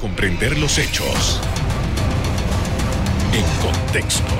comprender los hechos en contexto.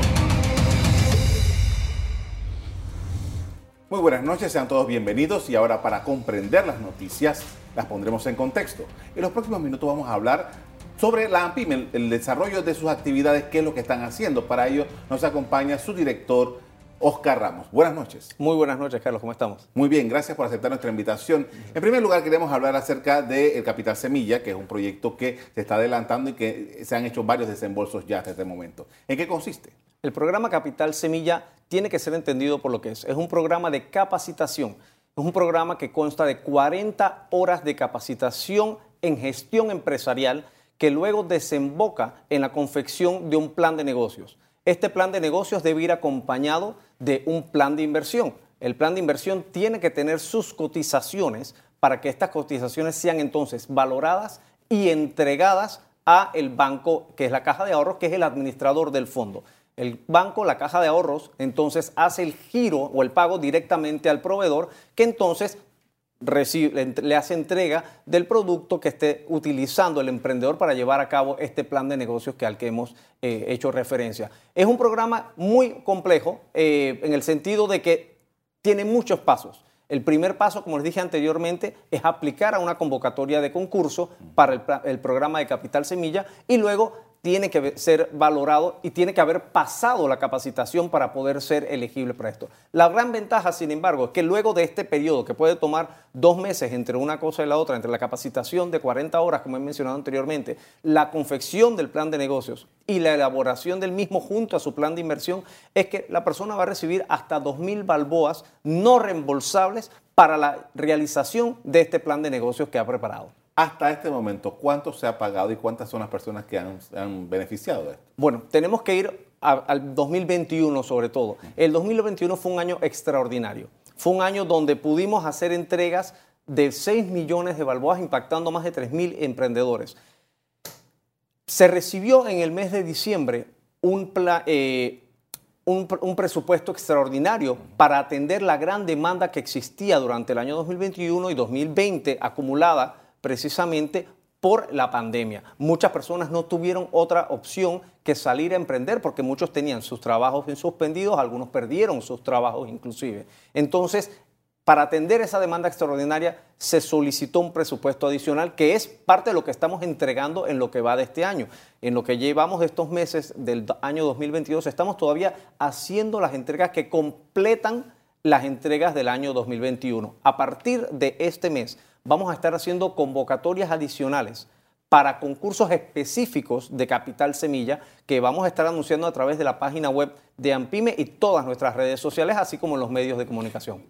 Muy buenas noches, sean todos bienvenidos y ahora para comprender las noticias las pondremos en contexto. En los próximos minutos vamos a hablar sobre la AMPIM, el, desarrollo de sus actividades, qué es lo que están haciendo. Para ello nos acompaña su director, Oscar Ramos. Buenas noches. Muy buenas noches, Carlos. ¿Cómo estamos? Muy bien, gracias por aceptar nuestra invitación. En primer lugar, queremos hablar acerca del Capital Semilla, que es un proyecto que se está adelantando y que se han hecho varios desembolsos ya hasta este momento. ¿En qué consiste? El programa Capital Semilla tiene que ser entendido por lo que es. Es un programa de capacitación. Es un programa que consta de 40 horas de capacitación en gestión empresarial que luego desemboca en la confección de un plan de negocios. Este plan de negocios debe ir acompañado de un plan de inversión. El plan de inversión tiene que tener sus cotizaciones para que estas cotizaciones sean entonces valoradas y entregadas a el banco, que es la caja de ahorros, que es el administrador del fondo. El banco, la caja de ahorros, entonces hace el giro o el pago directamente al proveedor, que entonces le hace entrega del producto que esté utilizando el emprendedor para llevar a cabo este plan de negocios que al que hemos eh, hecho referencia. Es un programa muy complejo eh, en el sentido de que tiene muchos pasos. El primer paso, como les dije anteriormente, es aplicar a una convocatoria de concurso para el, el programa de Capital Semilla y luego tiene que ser valorado y tiene que haber pasado la capacitación para poder ser elegible para esto. La gran ventaja, sin embargo, es que luego de este periodo, que puede tomar dos meses entre una cosa y la otra, entre la capacitación de 40 horas, como he mencionado anteriormente, la confección del plan de negocios y la elaboración del mismo junto a su plan de inversión, es que la persona va a recibir hasta 2.000 balboas no reembolsables para la realización de este plan de negocios que ha preparado. Hasta este momento, ¿cuánto se ha pagado y cuántas son las personas que han, beneficiado de esto? Bueno, tenemos que ir al 2021 sobre todo. El 2021 fue un año extraordinario. Fue un año donde pudimos hacer entregas de 6 millones de balboas impactando más de 3 mil emprendedores. Se recibió en el mes de diciembre un, eh, un, presupuesto extraordinario para atender la gran demanda que existía durante el año 2021 y 2020 acumulada precisamente por la pandemia. Muchas personas no tuvieron otra opción que salir a emprender porque muchos tenían sus trabajos suspendidos, algunos perdieron sus trabajos inclusive. Entonces, para atender esa demanda extraordinaria se solicitó un presupuesto adicional que es parte de lo que estamos entregando en lo que va de este año. En lo que llevamos de estos meses del año 2022 estamos todavía haciendo las entregas que completan las entregas del año 2021. A partir de este mes vamos a estar haciendo convocatorias adicionales para concursos específicos de Capital Semilla que vamos a estar anunciando a través de la página web de Ampime y todas nuestras redes sociales, así como en los medios de comunicación.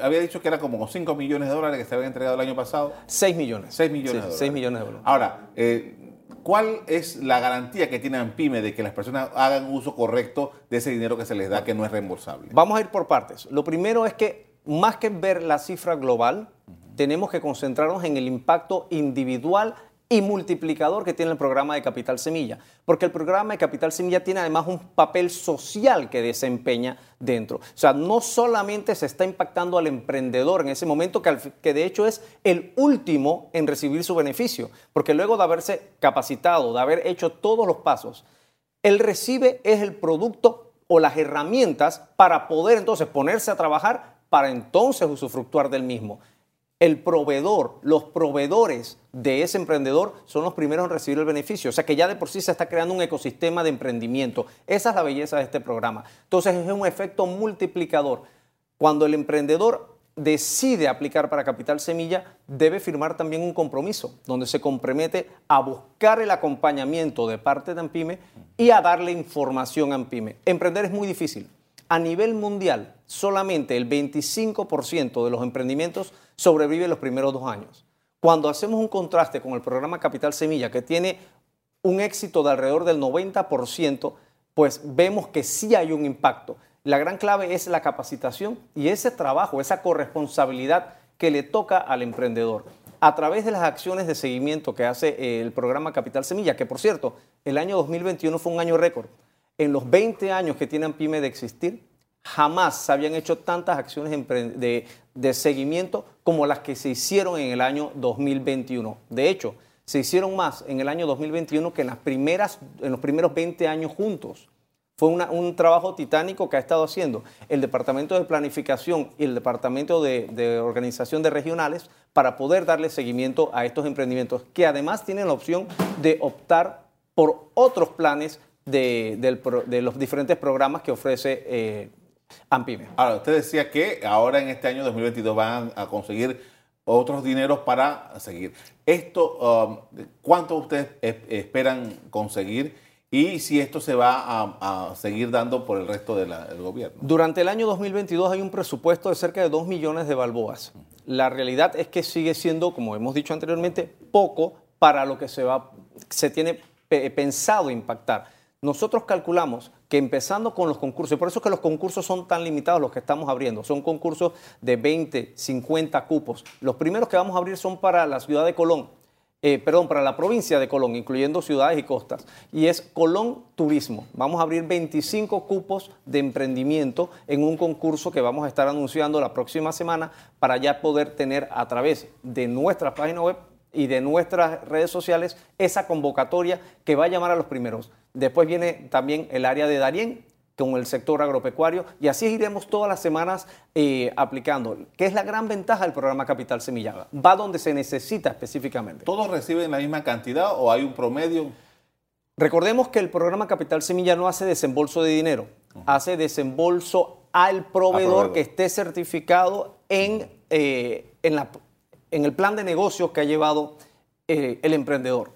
Había dicho que era como 5 millones de dólares que se habían entregado el año pasado. 6 millones. 6 millones de dólares. 6 millones de dólares. Ahora, eh, ¿cuál es la garantía que tiene Ampime de que las personas hagan uso correcto de ese dinero que se les da que no es reembolsable? Vamos a ir por partes. Lo primero es que más que ver la cifra global, tenemos que concentrarnos en el impacto individual y multiplicador que tiene el programa de Capital Semilla, porque el programa de Capital Semilla tiene además un papel social que desempeña dentro. O sea, no solamente se está impactando al emprendedor en ese momento, que, de hecho es el último en recibir su beneficio, porque luego de haberse capacitado, de haber hecho todos los pasos, él recibe es el producto o las herramientas para poder entonces ponerse a trabajar para entonces usufructuar del mismo el proveedor, los proveedores de ese emprendedor son los primeros en recibir el beneficio. O sea que ya de por sí se está creando un ecosistema de emprendimiento. Esa es la belleza de este programa. Entonces es un efecto multiplicador. Cuando el emprendedor decide aplicar para Capital Semilla, debe firmar también un compromiso donde se compromete a buscar el acompañamiento de parte de AMPIME y a darle información a AMPIME. Emprender es muy difícil. A nivel mundial, solamente el 25% de los emprendimientos sobrevive los primeros dos años. Cuando hacemos un contraste con el programa Capital Semilla, que tiene un éxito de alrededor del 90%, pues vemos que sí hay un impacto. La gran clave es la capacitación y ese trabajo, esa corresponsabilidad que le toca al emprendedor. A través de las acciones de seguimiento que hace el programa Capital Semilla, que por cierto, el año 2021 fue un año récord. En los 20 años que tienen PYME de existir, jamás se habían hecho tantas acciones de, seguimiento como las que se hicieron en el año 2021. De hecho, se hicieron más en el año 2021 que en, las primeras, en los primeros 20 años juntos. Fue un trabajo titánico que ha estado haciendo el Departamento de Planificación y el Departamento de, Organización de Regionales para poder darle seguimiento a estos emprendimientos, que además tienen la opción de optar por otros planes de, los diferentes programas que ofrece eh, AMPIME. Ahora, usted decía que ahora en este año 2022 van a conseguir otros dineros para seguir. Esto, um, ¿cuánto ustedes esperan conseguir? y si esto se va a, seguir dando por el resto del gobierno. Durante el año 2022 hay un presupuesto de cerca de 2 millones de balboas. La realidad es que sigue siendo, como hemos dicho anteriormente, poco para lo que se, va, se tiene pensado impactar. Nosotros calculamos que empezando con los concursos, y por eso es que los concursos son tan limitados los que estamos abriendo, son concursos de 20, 50 cupos. Los primeros que vamos a abrir son para la ciudad de Colón, eh, perdón, para la provincia de Colón, incluyendo ciudades y costas, y es Colón Turismo. Vamos a abrir 25 cupos de emprendimiento en un concurso que vamos a estar anunciando la próxima semana para ya poder tener a través de nuestra página web y de nuestras redes sociales esa convocatoria que va a llamar a los primeros. Después viene también el área de Darién, con el sector agropecuario y así iremos todas las semanas eh, aplicando. ¿Qué es la gran ventaja del programa Capital Semilla? Va donde se necesita específicamente. ¿Todos reciben la misma cantidad o hay un promedio? Recordemos que el programa Capital Semilla no hace desembolso de dinero, hace desembolso al proveedor, que esté certificado en, eh, en, la, en, el plan de negocios que ha llevado eh, el emprendedor.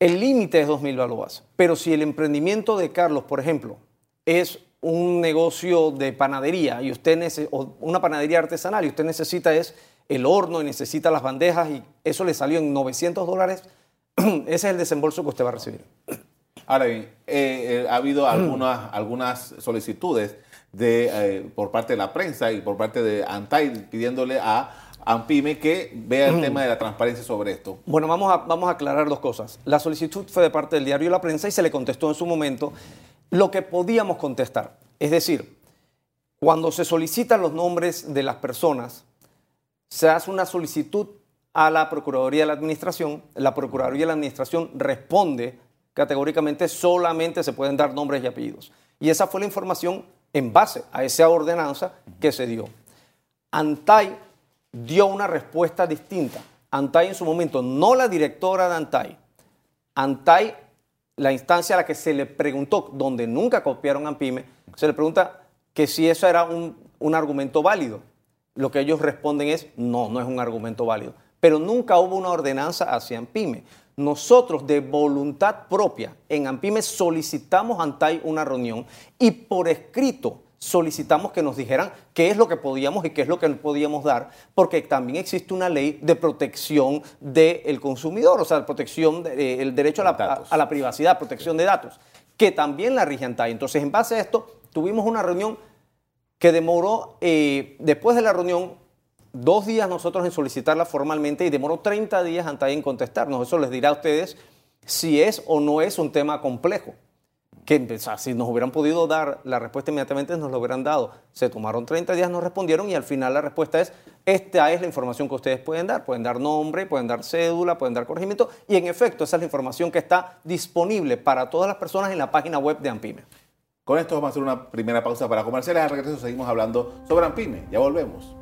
El límite es 2.000 balboas, pero si el emprendimiento de Carlos, por ejemplo, es un negocio de panadería y usted o una panadería artesanal y usted necesita es el horno y necesita las bandejas y eso le salió en 900 dólares, ese es el desembolso que usted va a recibir. Ahora bien, eh, eh, ha habido algunas, algunas solicitudes de, eh, por parte de la prensa y por parte de Antai pidiéndole a AMPIME que vea el tema de la transparencia sobre esto. Bueno, vamos a, vamos a aclarar dos cosas. La solicitud fue de parte del diario La Prensa y se le contestó en su momento lo que podíamos contestar. Es decir, cuando se solicitan los nombres de las personas, se hace una solicitud a la Procuraduría de la Administración, la Procuraduría de la Administración responde categóricamente solamente se pueden dar nombres y apellidos. Y esa fue la información en base a esa ordenanza que se dio. ANTAI dio una respuesta distinta. ANTAI en su momento, no la directora de ANTAI. ANTAI la instancia a la que se le preguntó, donde nunca copiaron a PYME, se le pregunta que si eso era un, argumento válido. Lo que ellos responden es, no, no es un argumento válido. Pero nunca hubo una ordenanza hacia AMPIME. Nosotros de voluntad propia en AMPIME solicitamos ante una reunión y por escrito solicitamos que nos dijeran qué es lo que podíamos y qué es lo que no podíamos dar, porque también existe una ley de protección del consumidor, o sea, protección del eh, derecho a la, privacidad, protección de datos, que también la rige ANTAI. Entonces, en base a esto, tuvimos una reunión que demoró, eh, después de la reunión, dos días nosotros en solicitarla formalmente y demoró 30 días ANTAI en contestarnos. Eso les dirá a ustedes si es o no es un tema complejo que si nos hubieran podido dar la respuesta inmediatamente, nos lo hubieran dado. Se tomaron 30 días, nos respondieron y al final la respuesta es, esta es la información que ustedes pueden dar. Pueden dar nombre, pueden dar cédula, pueden dar corregimiento y en efecto esa es la información que está disponible para todas las personas en la página web de Ampime. Con esto vamos a hacer una primera pausa para comerciales. Al regreso seguimos hablando sobre Ampime. Ya volvemos.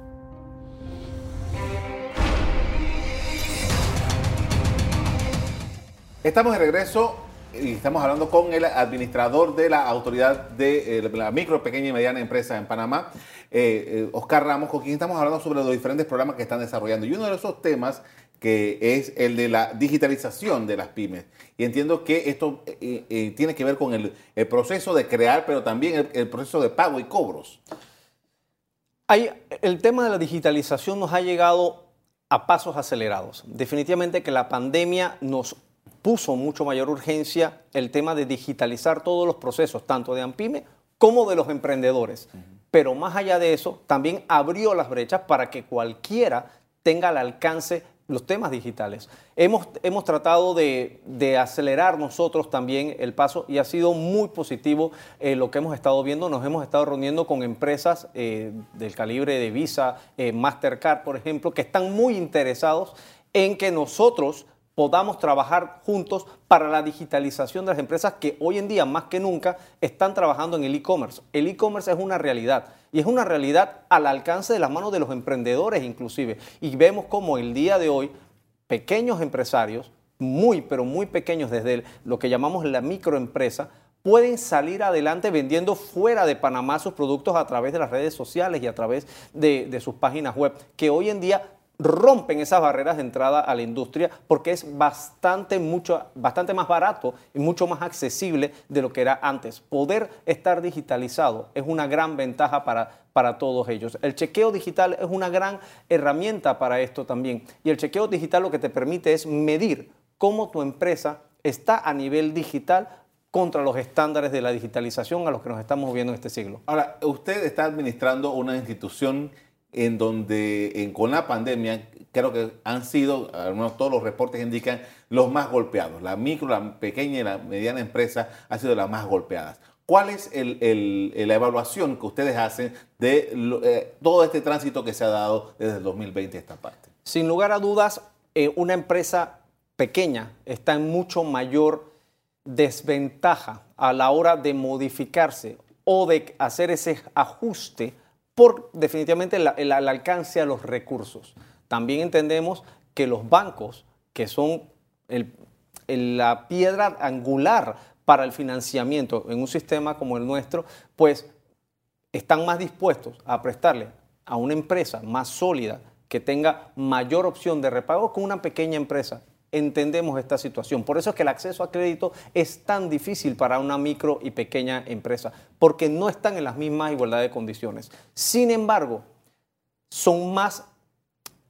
Estamos de regreso estamos hablando con el administrador de la Autoridad de eh, la Micro, Pequeña y Mediana Empresa en Panamá, eh, eh, Oscar Ramos, con quien estamos hablando sobre los diferentes programas que están desarrollando. Y uno de esos temas que es el de la digitalización de las pymes. Y entiendo que esto tiene que ver con el, proceso de crear, pero también el, proceso de pago y cobros. Hay, el tema de la digitalización nos ha llegado a pasos acelerados. Definitivamente que la pandemia nos puso mucho mayor urgencia el tema de digitalizar todos los procesos, tanto de AMPIME como de los emprendedores. Pero más allá de eso, también abrió las brechas para que cualquiera tenga al alcance los temas digitales. Hemos, hemos tratado de, acelerar nosotros también el paso y ha sido muy positivo eh, lo que hemos estado viendo. Nos hemos estado reuniendo con empresas eh, del calibre de Visa, eh, Mastercard, por ejemplo, que están muy interesados en que nosotros podamos trabajar juntos para la digitalización de las empresas que hoy en día más que nunca están trabajando en el e-commerce. El e-commerce es una realidad y es una realidad al alcance de las manos de los emprendedores inclusive. Y vemos como el día de hoy pequeños empresarios, muy pero muy pequeños desde lo que llamamos la microempresa, pueden salir adelante vendiendo fuera de Panamá sus productos a través de las redes sociales y a través de, de sus páginas web, que hoy en día rompen esas barreras de entrada a la industria porque es bastante, mucho, bastante más barato y mucho más accesible de lo que era antes. Poder estar digitalizado es una gran ventaja para, para todos ellos. El chequeo digital es una gran herramienta para esto también. Y el chequeo digital lo que te permite es medir cómo tu empresa está a nivel digital contra los estándares de la digitalización a los que nos estamos viendo en este siglo. Ahora, usted está administrando una institución en donde con la pandemia creo que han sido, al menos todos los reportes indican, los más golpeados. La micro, la pequeña y la mediana empresa han sido las más golpeadas. ¿Cuál es la evaluación que ustedes hacen de eh, todo este tránsito que se ha dado desde el 2020 a esta parte? Sin lugar a dudas, eh, una empresa pequeña está en mucho mayor desventaja a la hora de modificarse o de hacer ese ajuste por definitivamente el, alcance a los recursos. También entendemos que los bancos, que son la piedra angular para el financiamiento en un sistema como el nuestro, pues están más dispuestos a prestarle a una empresa más sólida que tenga mayor opción de repago que una pequeña empresa entendemos esta situación. Por eso es que el acceso a crédito es tan difícil para una micro y pequeña empresa, porque no están en las mismas igualdad de condiciones. Sin embargo, son más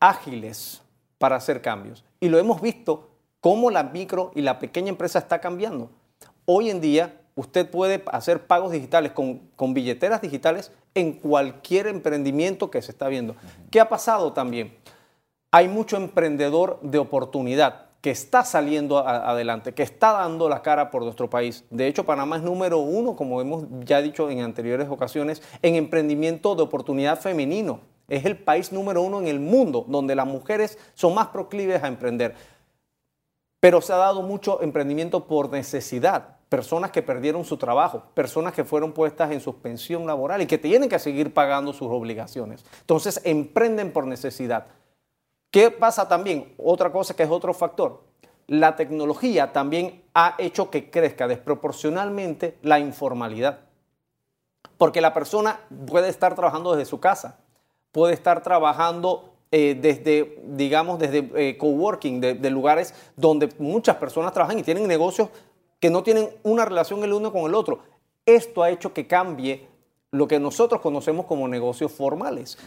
ágiles para hacer cambios. Y lo hemos visto cómo la micro y la pequeña empresa está cambiando. Hoy en día usted puede hacer pagos digitales con, con billeteras digitales en cualquier emprendimiento que se está viendo. ¿Qué ha pasado también? Hay mucho emprendedor de oportunidad que está saliendo adelante, que está dando la cara por nuestro país. De hecho, Panamá es número uno, como hemos ya dicho en anteriores ocasiones, en emprendimiento de oportunidad femenino. Es el país número uno en el mundo donde las mujeres son más proclives a emprender. Pero se ha dado mucho emprendimiento por necesidad. Personas que perdieron su trabajo, personas que fueron puestas en suspensión laboral y que tienen que seguir pagando sus obligaciones. Entonces, emprenden por necesidad. ¿Qué pasa también? Otra cosa que es otro factor. La tecnología también ha hecho que crezca desproporcionalmente la informalidad. Porque la persona puede estar trabajando desde su casa, puede estar trabajando eh, desde, digamos, desde eh, coworking, de, lugares donde muchas personas trabajan y tienen negocios que no tienen una relación el uno con el otro. Esto ha hecho que cambie lo que nosotros conocemos como negocios formales.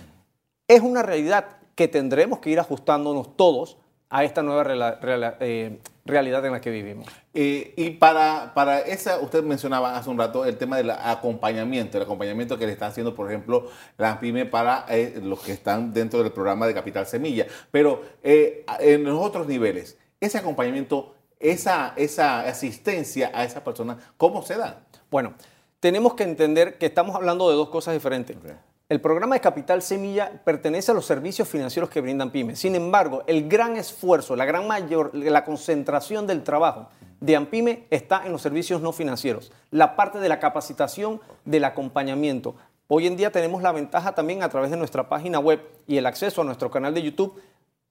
Es una realidad que tendremos que ir ajustándonos todos a esta nueva eh, realidad en la que vivimos. Eh, y para, para esa, usted mencionaba hace un rato el tema del acompañamiento, el acompañamiento que le está haciendo, por ejemplo, la PYME para eh, los que están dentro del programa de Capital Semilla. Pero en los otros niveles, ese acompañamiento, esa, esa asistencia a esa persona, ¿cómo se da? Bueno, tenemos que entender que estamos hablando de dos cosas diferentes. El programa de Capital Semilla pertenece a los servicios financieros que brindan pymes. Sin embargo, el gran esfuerzo, la gran mayor, la concentración del trabajo de AMPYME está en los servicios no financieros, la parte de la capacitación, del acompañamiento. Hoy en día tenemos la ventaja también a través de nuestra página web y el acceso a nuestro canal de YouTube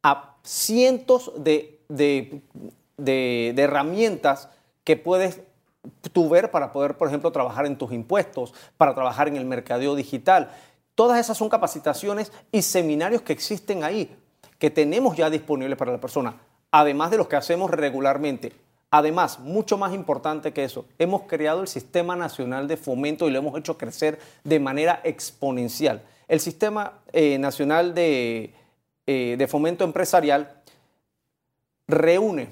a cientos de, de herramientas que puedes tú ver para poder, por ejemplo, trabajar en tus impuestos, para trabajar en el mercadeo digital. Todas esas son capacitaciones y seminarios que existen ahí, que tenemos ya disponibles para la persona, además de los que hacemos regularmente. Además, mucho más importante que eso, hemos creado el Sistema Nacional de Fomento y lo hemos hecho crecer de manera exponencial. El Sistema eh, Nacional de, eh, de Fomento Empresarial reúne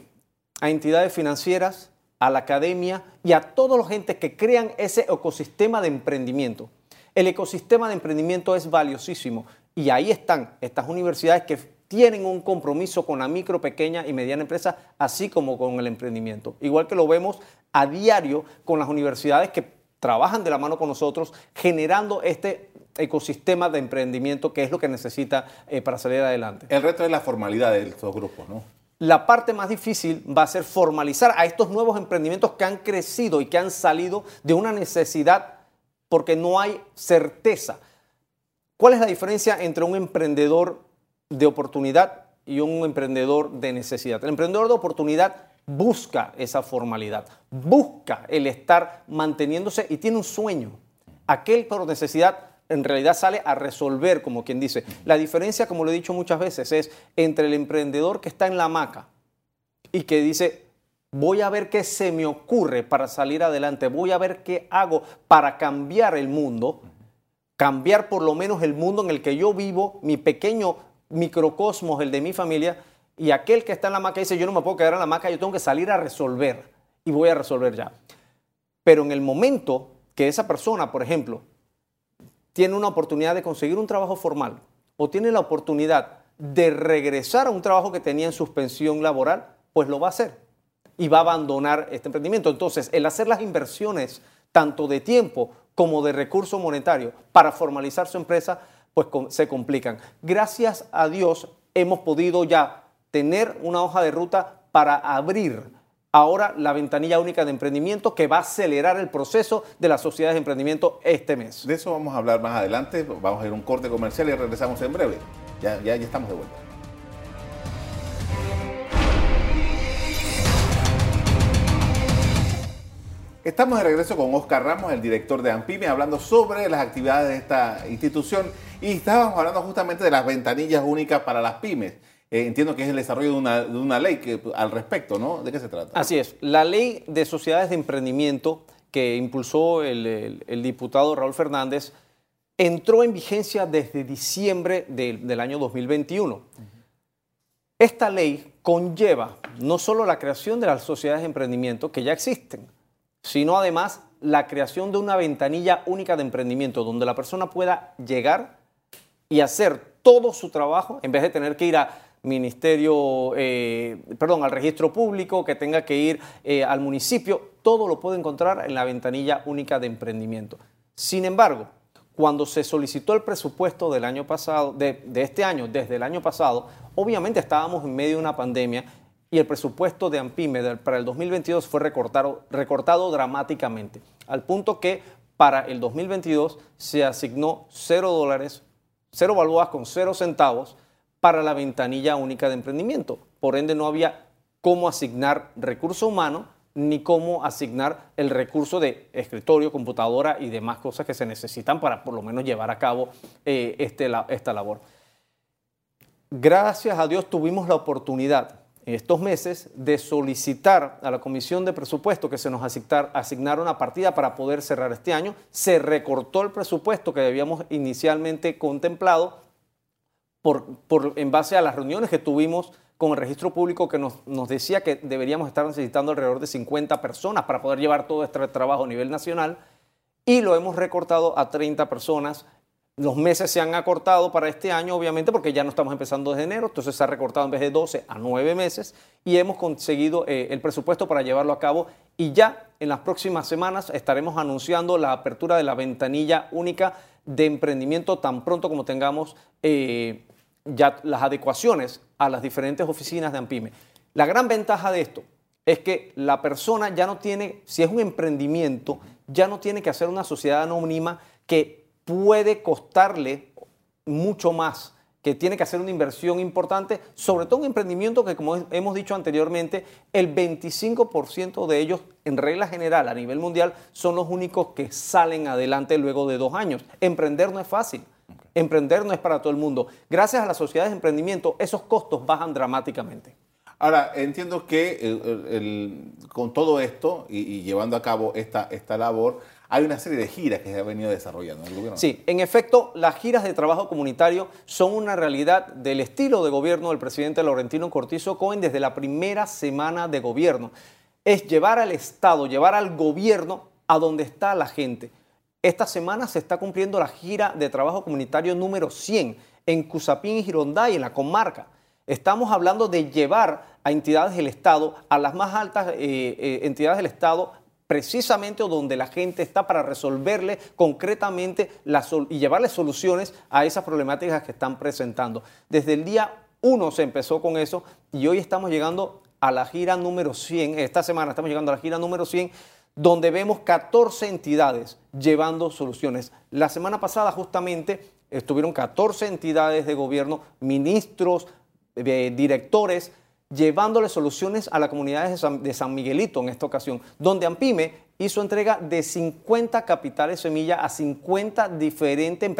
a entidades financieras, a la academia y a todos los gente que crean ese ecosistema de emprendimiento. El ecosistema de emprendimiento es valiosísimo y ahí están estas universidades que tienen un compromiso con la micro, pequeña y mediana empresa, así como con el emprendimiento. Igual que lo vemos a diario con las universidades que trabajan de la mano con nosotros, generando este ecosistema de emprendimiento que es lo que necesita eh, para salir adelante. El reto es la formalidad de estos grupos, ¿no? la parte más difícil va a ser formalizar a estos nuevos emprendimientos que han crecido y que han salido de una necesidad porque no hay certeza. ¿Cuál es la diferencia entre un emprendedor de oportunidad y un emprendedor de necesidad? El emprendedor de oportunidad busca esa formalidad, busca el estar manteniéndose y tiene un sueño. Aquel por necesidad en realidad sale a resolver, como quien dice. La diferencia, como lo he dicho muchas veces, es entre el emprendedor que está en la hamaca y que dice, voy a ver qué se me ocurre para salir adelante, voy a ver qué hago para cambiar el mundo, cambiar por lo menos el mundo en el que yo vivo, mi pequeño microcosmos, el de mi familia, y aquel que está en la hamaca dice, yo no me puedo quedar en la hamaca, yo tengo que salir a resolver y voy a resolver ya. Pero en el momento que esa persona, por ejemplo, tiene una oportunidad de conseguir un trabajo formal o tiene la oportunidad de regresar a un trabajo que tenía en suspensión laboral, pues lo va a hacer y va a abandonar este emprendimiento. Entonces, el hacer las inversiones tanto de tiempo como de recurso monetario para formalizar su empresa, pues se complican. Gracias a Dios hemos podido ya tener una hoja de ruta para abrir ahora la ventanilla única de emprendimiento que va a acelerar el proceso de las sociedades de emprendimiento este mes. De eso vamos a hablar más adelante. Vamos a ir a un corte comercial y regresamos en breve. Ya, ya, ya estamos de vuelta. Estamos de regreso con Oscar Ramos, el director de AMPIME, hablando sobre las actividades de esta institución y estábamos hablando justamente de las ventanillas únicas para las pymes. Eh, entiendo que es el desarrollo de una, ley al respecto, ¿no? ¿De qué se trata? Así es. La ley de sociedades de emprendimiento que impulsó el, diputado Raúl Fernández entró en vigencia desde diciembre del año 2021. Esta ley conlleva no solo la creación de las sociedades de emprendimiento que ya existen, sino además la creación de una ventanilla única de emprendimiento donde la persona pueda llegar y hacer todo su trabajo en vez de tener que ir a ministerio, eh, perdón, al registro público, que tenga que ir eh, al municipio, todo lo puede encontrar en la ventanilla única de emprendimiento. Sin embargo, cuando se solicitó el presupuesto del año pasado, de, este año, desde el año pasado, obviamente estábamos en medio de una pandemia el presupuesto de AMPIME para el 2022 fue recortado, recortado dramáticamente, al punto que para el 2022 se asignó cero dólares, cero balboas con cero centavos para la ventanilla única de emprendimiento. Por ende, no había cómo asignar recurso humano ni cómo asignar el recurso de escritorio, computadora y demás cosas que se necesitan para por lo menos llevar a cabo eh, este, esta labor. Gracias a Dios tuvimos la oportunidad estos meses de solicitar a la Comisión de Presupuesto que se nos asignara una partida para poder cerrar este año. Se recortó el presupuesto que habíamos inicialmente contemplado por, en base a las reuniones que tuvimos con el registro público que nos, decía que deberíamos estar necesitando alrededor de 50 personas para poder llevar todo este trabajo a nivel nacional y lo hemos recortado a 30 personas. Los meses se han acortado para este año, obviamente, porque ya no estamos empezando desde enero, entonces se ha recortado en vez de 12 a 9 meses y hemos conseguido eh, el presupuesto para llevarlo a cabo y ya en las próximas semanas estaremos anunciando la apertura de la ventanilla única de emprendimiento tan pronto como tengamos eh, ya las adecuaciones a las diferentes oficinas de AMPIME. La gran ventaja de esto es que la persona ya no tiene, si es un emprendimiento, ya no tiene que hacer una sociedad anónima que puede costarle mucho más, que tiene que hacer una inversión importante, sobre todo un emprendimiento que, como hemos dicho anteriormente, el 25% de ellos, en regla general, a nivel mundial, son los únicos que salen adelante luego de dos años. Emprender no es fácil. Emprender no es para todo el mundo. Gracias a las sociedades de emprendimiento, esos costos bajan dramáticamente. Ahora, entiendo que con todo esto y, llevando a cabo esta, esta labor, hay una serie de giras que se ha venido desarrollando en el gobierno. Sí, en efecto, las giras de trabajo comunitario son una realidad del estilo de gobierno del presidente Laurentino Cortizo Cohen desde la primera semana de gobierno. Es llevar al Estado, llevar al gobierno a donde está la gente. Esta semana se está cumpliendo la gira de trabajo comunitario número 100 en Cusapín y Gironday, en la comarca. Estamos hablando de llevar a entidades del Estado, a las más altas eh, eh, entidades del Estado, precisamente donde la gente está para resolverle concretamente y llevarle soluciones a esas problemáticas que están presentando. Desde el día uno se empezó con eso y hoy estamos llegando a la gira número 100. Esta semana estamos llegando a la gira número 100 donde vemos 14 entidades llevando soluciones. La semana pasada justamente estuvieron 14 entidades de gobierno, ministros, eh, directores, llevándole soluciones a la comunidad de San, Miguelito en esta ocasión, donde AMPIME hizo entrega de 50 capitales semilla a 50 diferentes,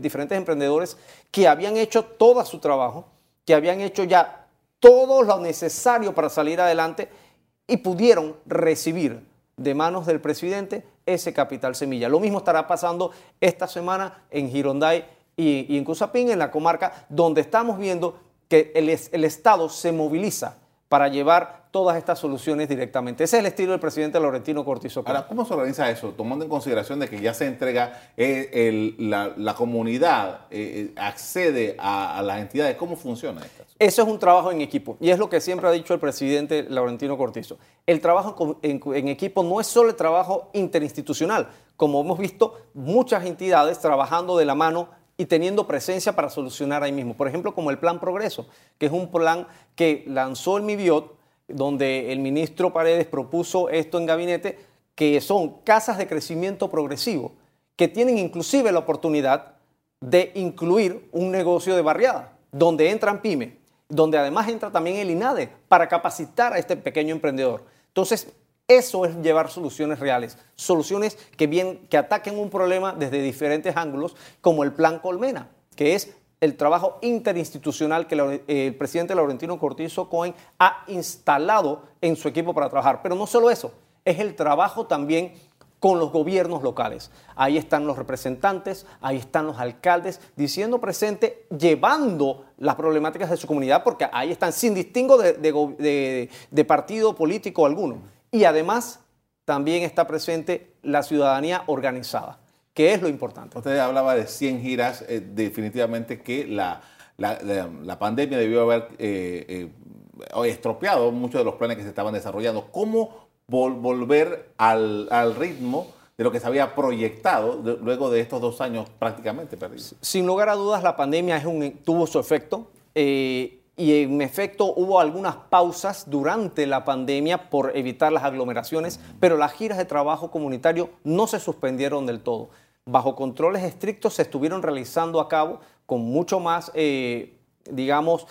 diferentes emprendedores que habían hecho todo su trabajo, que habían hecho ya todo lo necesario para salir adelante y pudieron recibir de manos del presidente ese capital semilla. Lo mismo estará pasando esta semana en Gironday y, en Cusapín, en la comarca, donde estamos viendo que el, el Estado se moviliza para llevar todas estas soluciones directamente. Ese es el estilo del presidente Laurentino Cortizo. Ahora, ¿cómo se organiza eso? Tomando en consideración de que ya se entrega eh, la, comunidad, eh, eh, accede a, las entidades, ¿cómo funciona esto? Eso es un trabajo en equipo y es lo que siempre ha dicho el presidente Laurentino Cortizo. El trabajo en equipo no es solo el trabajo interinstitucional, como hemos visto muchas entidades trabajando de la mano y teniendo presencia para solucionar ahí mismo. Por ejemplo, como el Plan Progreso, que es un plan que lanzó el MIBIOT, donde el ministro Paredes propuso esto en gabinete, que son casas de crecimiento progresivo, que tienen inclusive la oportunidad de incluir un negocio de barriada, donde entran pymes, donde además entra también el INADE para capacitar a este pequeño emprendedor. Entonces, eso es llevar soluciones reales, soluciones que, bien, que ataquen un problema desde diferentes ángulos, como el Plan Colmena, que es el trabajo interinstitucional que el presidente Laurentino Cortizo Cohen ha instalado en su equipo para trabajar. Pero no solo eso, es el trabajo también con los gobiernos locales. Ahí están los representantes, ahí están los alcaldes, diciendo presente, llevando las problemáticas de su comunidad, porque ahí están sin distingo de partido político alguno. Y además también está presente la ciudadanía organizada, que es lo importante. Usted hablaba de 100 giras, eh, definitivamente que la, pandemia debió haber eh, eh, estropeado muchos de los planes que se estaban desarrollando. ¿Cómo volver al, ritmo? de lo que se había proyectado luego de estos dos años prácticamente perdidos. Sin lugar a dudas, la pandemia es un, tuvo su efecto y en efecto hubo algunas pausas durante la pandemia por evitar las aglomeraciones, pero las giras de trabajo comunitario no se suspendieron del todo. Bajo controles estrictos se estuvieron realizando a cabo con mucho más, eh, digamos,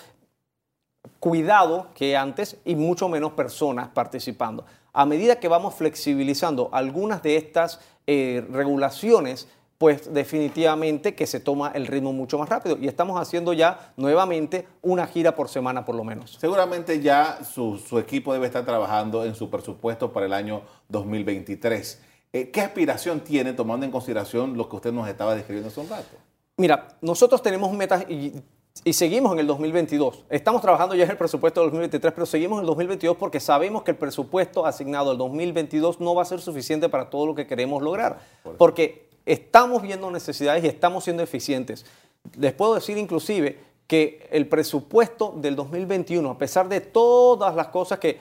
cuidado que antes y mucho menos personas participando. A medida que vamos flexibilizando algunas de estas eh, regulaciones, pues definitivamente que se toma el ritmo mucho más rápido. Y estamos haciendo ya nuevamente una gira por semana por lo menos. Seguramente ya su, equipo debe estar trabajando en su presupuesto para el año 2023. Eh, ¿Qué aspiración tiene tomando en consideración lo que usted nos estaba describiendo hace un rato? Mira, nosotros tenemos metas y, y seguimos en el 2022. Estamos trabajando ya en el presupuesto del 2023, pero seguimos en el 2022 porque sabemos que el presupuesto asignado al 2022 no va a ser suficiente para todo lo que queremos lograr. Porque estamos viendo necesidades y estamos siendo eficientes. Les puedo decir inclusive que el presupuesto del 2021, a pesar de todas las cosas que,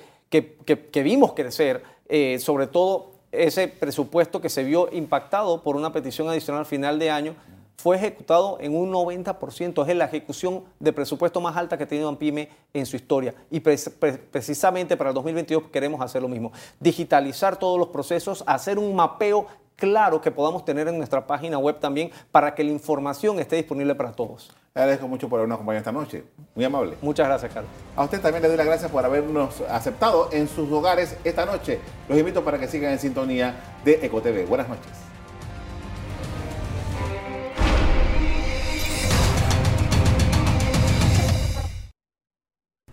vimos crecer, eh, sobre todo ese presupuesto que se vio impactado por una petición adicional final de año, fue ejecutado en un 90%. Es la ejecución de presupuesto más alta que ha tenido AMPIME en su historia. Y precisamente para el 2022 queremos hacer lo mismo. Digitalizar todos los procesos, hacer un mapeo claro que podamos tener en nuestra página web también para que la información esté disponible para todos. Le agradezco mucho por habernos acompañado esta noche. Muy amable. Muchas gracias, Carlos. A usted también le doy las gracias por habernos aceptado en sus hogares esta noche. Los invito para que sigan en sintonía de EcoTV. Buenas noches.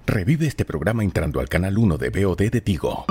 Revive este programa entrando al canal 1 de BOD de Tigo.